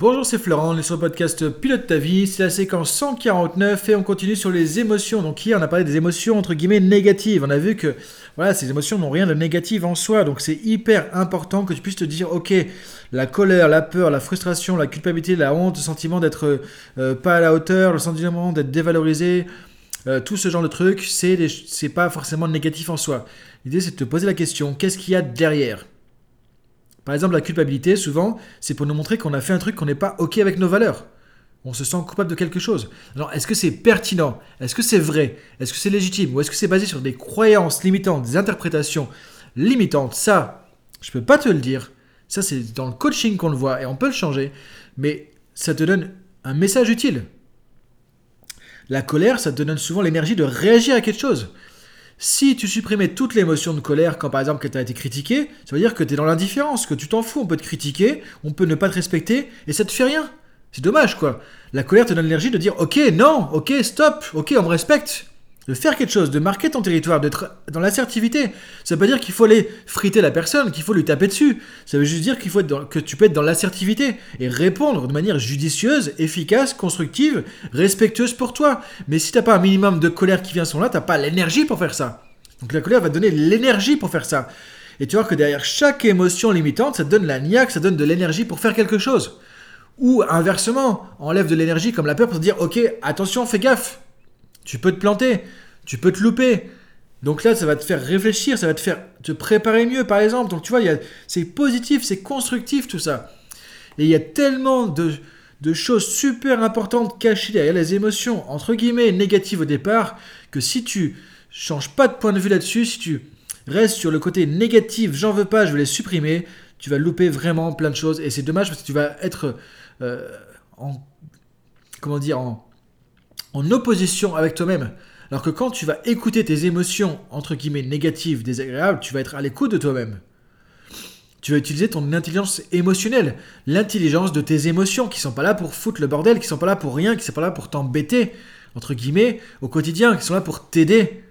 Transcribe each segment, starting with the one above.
Bonjour, c'est Florent, on est sur le podcast Pilote ta vie, c'est la séquence 149 et on continue sur les émotions. Donc hier on a parlé des émotions entre guillemets négatives, on a vu que voilà, ces émotions n'ont rien de négatif en soi, donc c'est hyper important que tu puisses te dire ok, la colère, la peur, la frustration, la culpabilité, la honte, le sentiment d'être euh, pas à la hauteur, le sentiment d'être dévalorisé, euh, tout ce genre de trucs, c'est, c'est pas forcément négatif en soi. L'idée c'est de te poser la question, qu'est-ce qu'il y a derrière? Par exemple, la culpabilité, souvent, c'est pour nous montrer qu'on a fait un truc qu'on n'est pas OK avec nos valeurs. On se sent coupable de quelque chose. Alors, est-ce que c'est pertinent? Est-ce que c'est vrai? Est-ce que c'est légitime? Ou est-ce que c'est basé sur des croyances limitantes, des interprétations limitantes? Ça, je peux pas te le dire. Ça, c'est dans le coaching qu'on le voit et on peut le changer. Mais ça te donne un message utile. La colère, ça te donne souvent l'énergie de réagir à quelque chose. Si tu supprimais toute l'émotion de colère quand par exemple tu as été critiqué, ça veut dire que tu es dans l'indifférence, que tu t'en fous, on peut te critiquer, on peut ne pas te respecter, et ça te fait rien. C'est dommage quoi. La colère te donne l'énergie de dire ok, non, ok, stop, ok, on me respecte de faire quelque chose, de marquer ton territoire, d'être dans l'assertivité. Ça veut pas dire qu'il faut aller friter la personne, qu'il faut lui taper dessus. Ça veut juste dire qu'il faut que tu peux être dans l'assertivité et répondre de manière judicieuse, efficace, constructive, respectueuse pour toi. Mais si t'as pas un minimum de colère qui vient son là, t'as pas l'énergie pour faire ça. Donc la colère va te donner l'énergie pour faire ça. Et tu vois que derrière chaque émotion limitante, ça te donne la niaque, ça donne de l'énergie pour faire quelque chose. Ou inversement, enlève de l'énergie comme la peur pour te dire ok, attention, fais gaffe. Tu peux te planter, tu peux te louper. Donc là, ça va te faire réfléchir, ça va te faire te préparer mieux, par exemple. Donc tu vois, c'est positif, c'est constructif tout ça. Et il y a tellement de, de, choses super importantes cachées derrière les émotions, entre guillemets, négatives au départ, que si tu changes pas de point de vue là-dessus, si tu restes sur le côté négatif, j'en veux pas, je veux les supprimer, tu vas louper vraiment plein de choses. Et c'est dommage parce que tu vas être euh, en... Comment dire en opposition avec toi-même. Alors que quand tu vas écouter tes émotions, entre guillemets, négatives, désagréables, tu vas être à l'écoute de toi-même. Tu vas utiliser ton intelligence émotionnelle, l'intelligence de tes émotions, qui sont pas là pour foutre le bordel, qui sont pas là pour rien, qui sont pas là pour t'embêter, entre guillemets, au quotidien, qui sont là pour t'aider.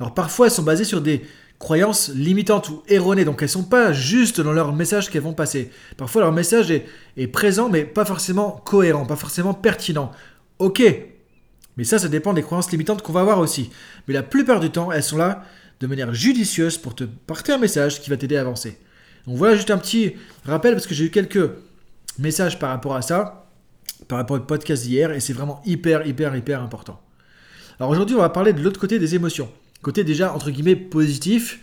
Alors parfois, elles sont basées sur des croyances limitantes ou erronées, donc elles sont pas justes dans leur message qu'elles vont passer. Parfois, leur message est, est présent, mais pas forcément cohérent, pas forcément pertinent. Ok, mais ça, ça dépend des croyances limitantes qu'on va avoir aussi. Mais la plupart du temps, elles sont là de manière judicieuse pour te porter un message qui va t'aider à avancer. Donc voilà juste un petit rappel parce que j'ai eu quelques messages par rapport à ça, par rapport au podcast d'hier, et c'est vraiment hyper, hyper, hyper important. Alors aujourd'hui, on va parler de l'autre côté des émotions. Côté déjà, entre guillemets, positif,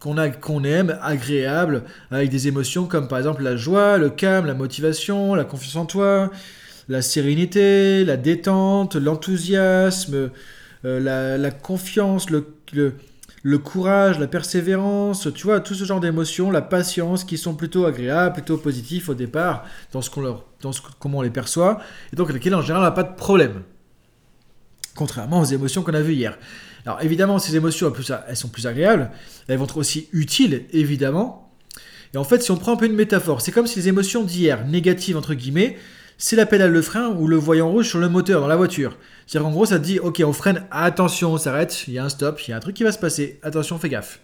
qu'on aime, agréable, avec des émotions comme par exemple la joie, le calme, la motivation, la confiance en toi, la sérénité, la détente, l'enthousiasme, euh, la, confiance, le, courage, la persévérance, tu vois, tout ce genre d'émotions, la patience, qui sont plutôt agréables, plutôt positifs au départ, dans ce qu'on leur, dans ce, comment on les perçoit, et donc avec lesquelles en général on n'a pas de problème. Contrairement aux émotions qu'on a vues hier. Alors évidemment, ces émotions, elles sont plus agréables, elles vont être aussi utiles, évidemment. Et en fait, si on prend un peu une métaphore, c'est comme si les émotions d'hier, négatives entre guillemets, c'est la pédale de frein ou le voyant rouge sur le moteur dans la voiture. C'est-à-dire qu'en gros, ça te dit, ok, on freine, attention, on s'arrête, il y a un stop, il y a un truc qui va se passer, attention, fais gaffe.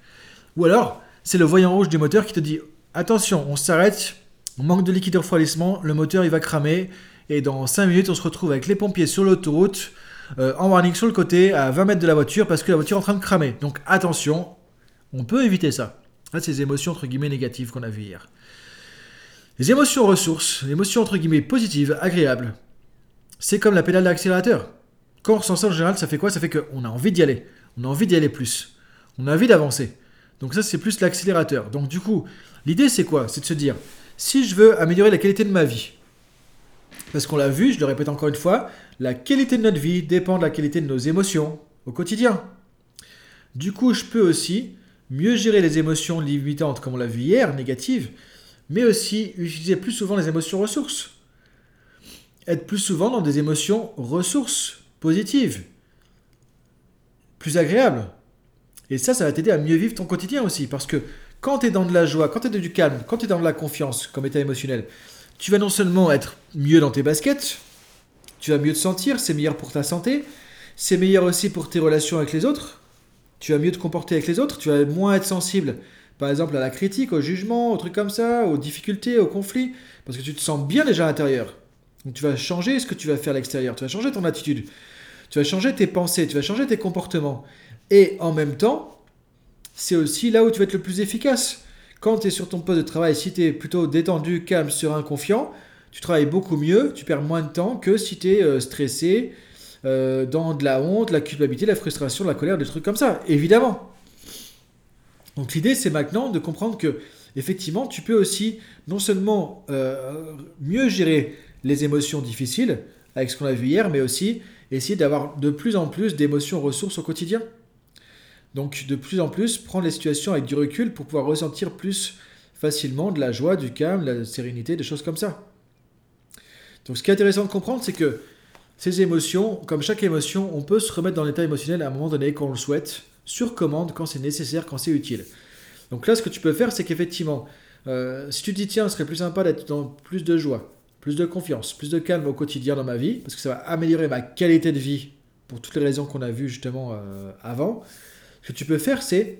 Ou alors, c'est le voyant rouge du moteur qui te dit, attention, on s'arrête, on manque de liquide de refroidissement, le moteur il va cramer, et dans 5 minutes, on se retrouve avec les pompiers sur l'autoroute, euh, en warning sur le côté, à 20 mètres de la voiture, parce que la voiture est en train de cramer. Donc attention, on peut éviter ça. c'est ces émotions entre guillemets négatives qu'on a vues hier. Les émotions ressources, émotions entre guillemets positives, agréables, c'est comme la pédale d'accélérateur. Quand on ressent ça en général, ça fait quoi? Ça fait qu'on a envie d'y aller. On a envie d'y aller plus. On a envie d'avancer. Donc ça, c'est plus l'accélérateur. Donc du coup, l'idée, c'est quoi? C'est de se dire, si je veux améliorer la qualité de ma vie, parce qu'on l'a vu, je le répète encore une fois, la qualité de notre vie dépend de la qualité de nos émotions au quotidien. Du coup, je peux aussi mieux gérer les émotions limitantes, comme on l'a vu hier, négatives, mais aussi utiliser plus souvent les émotions ressources. Être plus souvent dans des émotions ressources, positives, plus agréables. Et ça, ça va t'aider à mieux vivre ton quotidien aussi. Parce que quand tu es dans de la joie, quand tu es dans du calme, quand tu es dans de la confiance comme état émotionnel, tu vas non seulement être mieux dans tes baskets, tu vas mieux te sentir, c'est meilleur pour ta santé, c'est meilleur aussi pour tes relations avec les autres, tu vas mieux te comporter avec les autres, tu vas moins être sensible par exemple à la critique, au jugement, aux trucs comme ça, aux difficultés, aux conflits, parce que tu te sens bien déjà à l'intérieur. Donc tu vas changer ce que tu vas faire à l'extérieur, tu vas changer ton attitude, tu vas changer tes pensées, tu vas changer tes comportements. Et en même temps, c'est aussi là où tu vas être le plus efficace. Quand tu es sur ton poste de travail, si tu es plutôt détendu, calme, serein, confiant, tu travailles beaucoup mieux, tu perds moins de temps que si tu es euh, stressé, euh, dans de la honte, la culpabilité, la frustration, la colère, des trucs comme ça, évidemment. Donc l'idée, c'est maintenant de comprendre que, effectivement, tu peux aussi non seulement euh, mieux gérer les émotions difficiles, avec ce qu'on a vu hier, mais aussi essayer d'avoir de plus en plus d'émotions ressources au quotidien. Donc de plus en plus, prendre les situations avec du recul pour pouvoir ressentir plus facilement de la joie, du calme, de la sérénité, des choses comme ça. Donc ce qui est intéressant de comprendre, c'est que ces émotions, comme chaque émotion, on peut se remettre dans l'état émotionnel à un moment donné quand on le souhaite, sur commande, quand c'est nécessaire, quand c'est utile. Donc là, ce que tu peux faire, c'est qu'effectivement, euh, si tu te dis, tiens, ce serait plus sympa d'être dans plus de joie, plus de confiance, plus de calme au quotidien dans ma vie, parce que ça va améliorer ma qualité de vie pour toutes les raisons qu'on a vues justement euh, avant, ce que tu peux faire, c'est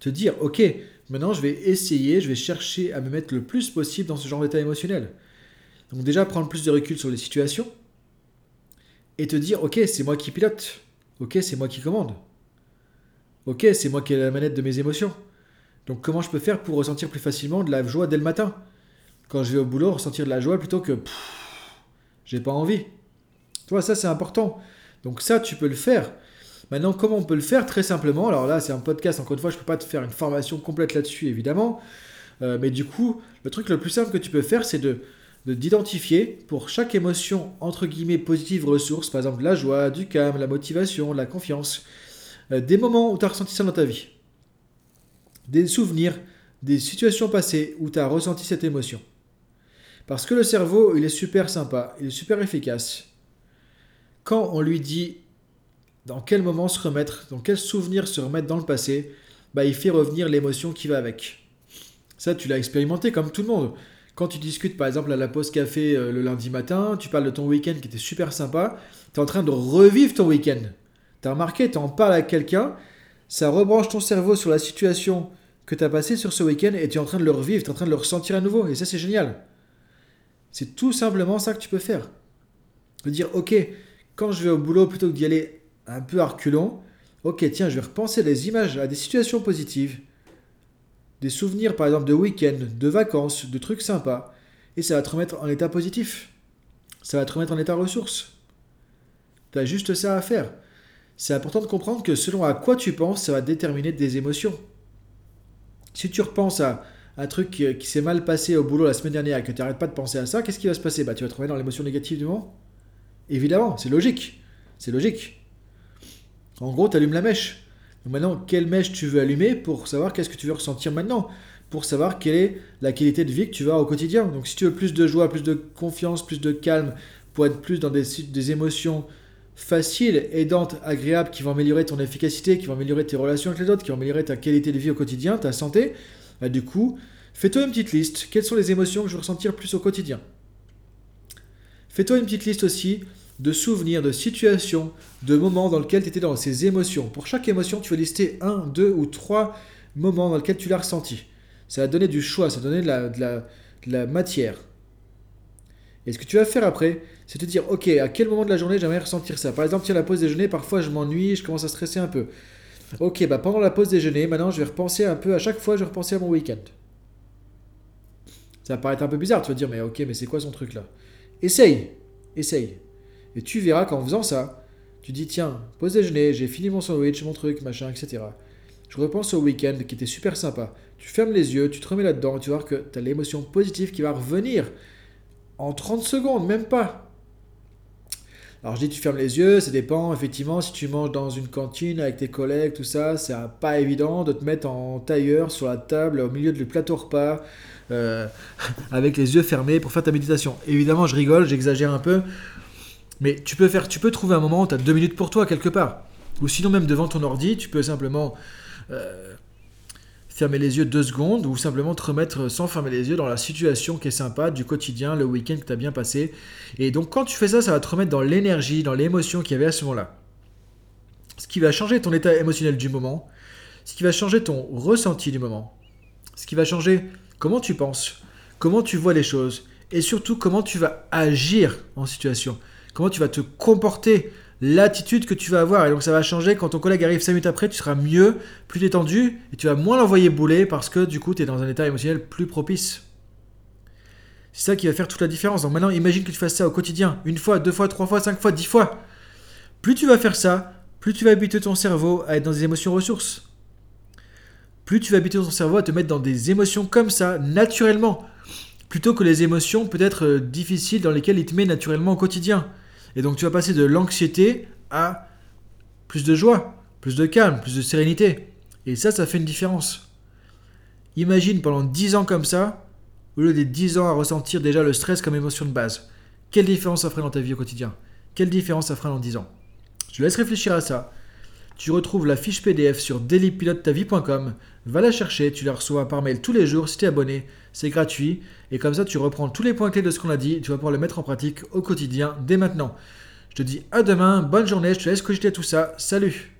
te dire, ok, maintenant je vais essayer, je vais chercher à me mettre le plus possible dans ce genre d'état émotionnel. Donc déjà prendre plus de recul sur les situations et te dire, ok, c'est moi qui pilote, ok, c'est moi qui commande, ok, c'est moi qui ai la manette de mes émotions. Donc comment je peux faire pour ressentir plus facilement de la joie dès le matin? Quand je vais au boulot, ressentir de la joie plutôt que j'ai pas envie. Tu vois, ça c'est important. Donc ça, tu peux le faire. Maintenant, comment on peut le faire? Très simplement. Alors là, c'est un podcast, encore une fois, je ne peux pas te faire une formation complète là-dessus, évidemment. Euh, mais du coup, le truc le plus simple que tu peux faire, c'est de d'identifier pour chaque émotion, entre guillemets, positive ressource, par exemple la joie, du calme, la motivation, la confiance, euh, des moments où tu as ressenti ça dans ta vie. Des souvenirs, des situations passées où tu as ressenti cette émotion. Parce que le cerveau, il est super sympa, il est super efficace. Quand on lui dit dans quel moment se remettre, dans quel souvenir se remettre dans le passé, bah, il fait revenir l'émotion qui va avec. Ça, tu l'as expérimenté comme tout le monde. Quand tu discutes par exemple à la pause café euh, le lundi matin, tu parles de ton week-end qui était super sympa, tu es en train de revivre ton week-end. Tu as remarqué, tu en parles à quelqu'un, ça rebranche ton cerveau sur la situation que tu as passée sur ce week-end et tu es en train de le revivre, tu es en train de le ressentir à nouveau. Et ça, c'est génial. C'est tout simplement ça que tu peux faire. De dire, ok, quand je vais au boulot, plutôt que d'y aller un peu arculon. Ok, tiens, je vais repenser des images à des situations positives, des souvenirs par exemple de week-end, de vacances, de trucs sympas, et ça va te remettre en état positif. Ça va te remettre en état ressource. Tu as juste ça à faire. C'est important de comprendre que selon à quoi tu penses, ça va déterminer des émotions. Si tu repenses à un truc qui, s'est mal passé au boulot la semaine dernière et que tu n'arrêtes pas de penser à ça, qu'est-ce qui va se passer? Bah, Tu vas te remettre dans l'émotion négative du moment Évidemment, c'est logique. C'est logique. En gros, tu allumes la mèche. Maintenant, quelle mèche tu veux allumer pour savoir qu'est-ce que tu veux ressentir maintenant Pour savoir quelle est la qualité de vie que tu vas au quotidien. Donc si tu veux plus de joie, plus de confiance, plus de calme, pour être plus dans des, des émotions faciles, aidantes, agréables, qui vont améliorer ton efficacité, qui vont améliorer tes relations avec les autres, qui vont améliorer ta qualité de vie au quotidien, ta santé, bah, du coup, fais-toi une petite liste. Quelles sont les émotions que je veux ressentir plus au quotidien? Fais-toi une petite liste aussi de souvenirs, de situations, de moments dans lesquels tu étais dans ces émotions. Pour chaque émotion, tu vas lister un, deux ou trois moments dans lesquels tu l'as ressenti. Ça va donner du choix, ça va donner de la, matière. Et ce que tu vas faire après, c'est te dire, ok, à quel moment de la journée j'aimerais ressentir ça? Par exemple, tiens, la pause déjeuner, parfois je m'ennuie, je commence à stresser un peu. Ok, bah pendant la pause déjeuner, maintenant je vais repenser un peu, à chaque fois je vais repenser à mon week-end. Ça va paraître un peu bizarre, tu vas dire, mais ok, mais c'est quoi son truc là Essaye, essaye. Et tu verras qu'en faisant ça, tu dis tiens, pause déjeuner, j'ai fini mon sandwich, mon truc, machin, etc. Je repense au week-end qui était super sympa. Tu fermes les yeux, tu te remets là-dedans, tu vois que tu as l'émotion positive qui va revenir en 30 secondes, même pas. Alors je dis tu fermes les yeux, ça dépend effectivement si tu manges dans une cantine avec tes collègues, tout ça, c'est pas évident de te mettre en tailleur sur la table au milieu du plateau repas euh, avec les yeux fermés pour faire ta méditation. Évidemment je rigole, j'exagère un peu, mais tu peux, faire, tu peux trouver un moment où tu as deux minutes pour toi quelque part. Ou sinon même devant ton ordi, tu peux simplement euh, fermer les yeux deux secondes ou simplement te remettre sans fermer les yeux dans la situation qui est sympa du quotidien, le week-end que tu as bien passé. Et donc quand tu fais ça, ça va te remettre dans l'énergie, dans l'émotion qu'il y avait à ce moment-là. Ce qui va changer ton état émotionnel du moment, ce qui va changer ton ressenti du moment. Ce qui va changer comment tu penses, comment tu vois les choses, et surtout comment tu vas agir en situation, comment tu vas te comporter, l'attitude que tu vas avoir. Et donc ça va changer quand ton collègue arrive 5 minutes après, tu seras mieux, plus détendu, et tu vas moins l'envoyer bouler parce que du coup tu es dans un état émotionnel plus propice. C'est ça qui va faire toute la différence. Donc maintenant, imagine que tu fasses ça au quotidien, une fois, deux fois, trois fois, cinq fois, dix fois. Plus tu vas faire ça, plus tu vas habituer ton cerveau à être dans des émotions ressources. Plus tu vas habituer ton cerveau à te mettre dans des émotions comme ça, naturellement plutôt que les émotions peut-être euh, difficiles dans lesquelles il te met naturellement au quotidien. Et donc tu vas passer de l'anxiété à plus de joie, plus de calme, plus de sérénité. Et ça, ça fait une différence. Imagine pendant 10 ans comme ça, au lieu des 10 ans à ressentir déjà le stress comme émotion de base. Quelle différence ça ferait dans ta vie au quotidien? Quelle différence ça ferait dans 10 ans? Je te laisse réfléchir à ça. Tu retrouves la fiche PDF sur dailypilotetavie.com. Va la chercher, tu la reçois par mail tous les jours si tu es abonné. C'est gratuit. Et comme ça, tu reprends tous les points clés de ce qu'on a dit. Tu vas pouvoir le mettre en pratique au quotidien dès maintenant. Je te dis à demain, bonne journée, je te laisse cogiter tout ça. Salut